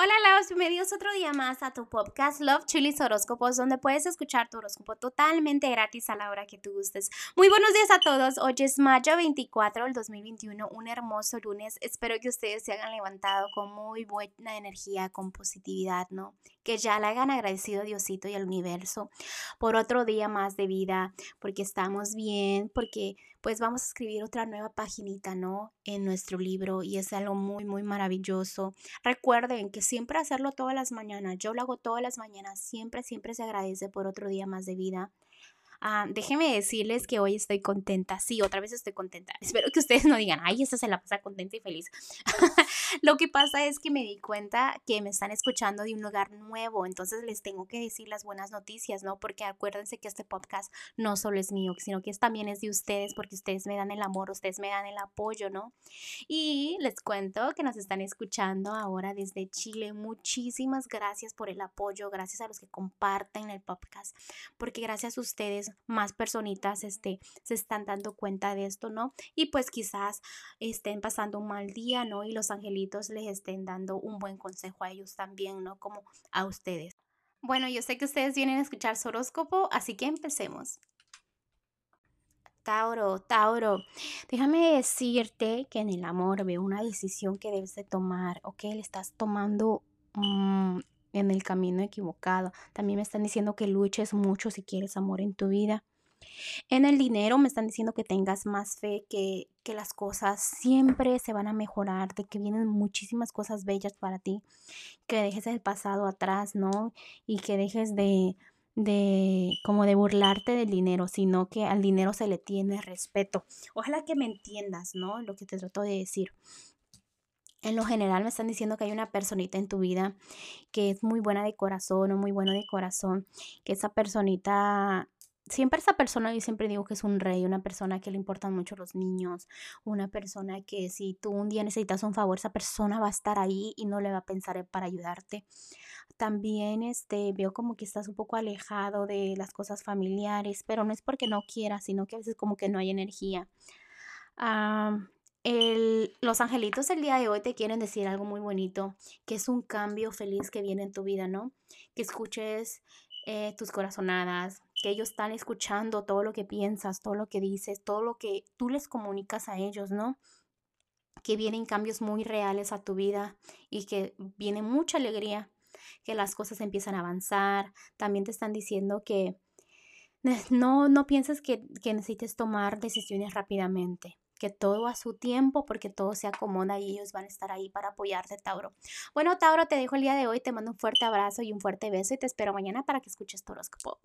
Hola, Laos, bienvenidos otro día más a tu podcast Love Chilis Horóscopos, donde puedes escuchar tu horóscopo totalmente gratis a la hora que tú gustes. Muy buenos días a todos. Hoy es mayo 24 del 2021, un hermoso lunes. Espero que ustedes se hayan levantado con muy buena energía, con positividad, ¿no? Que ya le hayan agradecido a Diosito y al universo por otro día más de vida, porque estamos bien, porque pues vamos a escribir otra nueva paginita, ¿no? En nuestro libro y es algo muy, muy maravilloso. Recuerden que siempre hacerlo todas las mañanas, yo lo hago todas las mañanas, siempre, siempre se agradece por otro día más de vida. Ah, déjenme decirles que hoy estoy contenta. Sí, otra vez estoy contenta. Espero que ustedes no digan, ay, esta se la pasa contenta y feliz. Lo que pasa es que me di cuenta que me están escuchando de un lugar nuevo, entonces les tengo que decir las buenas noticias, ¿no? Porque acuérdense que este podcast no solo es mío, sino que también es de ustedes, porque ustedes me dan el amor, ustedes me dan el apoyo, ¿no? Y les cuento que nos están escuchando ahora desde Chile. Muchísimas gracias por el apoyo, gracias a los que comparten el podcast, porque gracias a ustedes más personitas este, se están dando cuenta de esto, ¿no? Y pues quizás estén pasando un mal día, ¿no? Y los angelitos les estén dando un buen consejo a ellos también, ¿no? Como a ustedes. Bueno, yo sé que ustedes vienen a escuchar su horóscopo, así que empecemos. Tauro, Tauro, déjame decirte que en el amor veo una decisión que debes de tomar, ¿ok? Le estás tomando mm, en el camino equivocado. También me están diciendo que luches mucho si quieres amor en tu vida. En el dinero me están diciendo que tengas más fe, que, que las cosas siempre se van a mejorar, de que vienen muchísimas cosas bellas para ti, que dejes el pasado atrás, ¿no? Y que dejes de, de como de burlarte del dinero, sino que al dinero se le tiene respeto. Ojalá que me entiendas, ¿no? Lo que te trato de decir en lo general me están diciendo que hay una personita en tu vida que es muy buena de corazón o muy bueno de corazón, que esa personita, siempre esa persona, yo siempre digo que es un rey, una persona que le importan mucho los niños, una persona que si tú un día necesitas un favor, esa persona va a estar ahí y no le va a pensar para ayudarte. También este, veo como que estás un poco alejado de las cosas familiares, pero no es porque no quieras, sino que a veces como que no hay energía. Ah los angelitos el día de hoy te quieren decir algo muy bonito, que es un cambio feliz que viene en tu vida, ¿no? Que escuches eh, tus corazonadas, que ellos están escuchando todo lo que piensas, todo lo que dices, todo lo que tú les comunicas a ellos, ¿no? Que vienen cambios muy reales a tu vida y que viene mucha alegría, que las cosas empiezan a avanzar. También te están diciendo que no, no pienses que, que necesites tomar decisiones rápidamente que todo a su tiempo porque todo se acomoda y ellos van a estar ahí para apoyarte, Tauro. Bueno, Tauro, te dejo el día de hoy, te mando un fuerte abrazo y un fuerte beso y te espero mañana para que escuches tu horóscopo.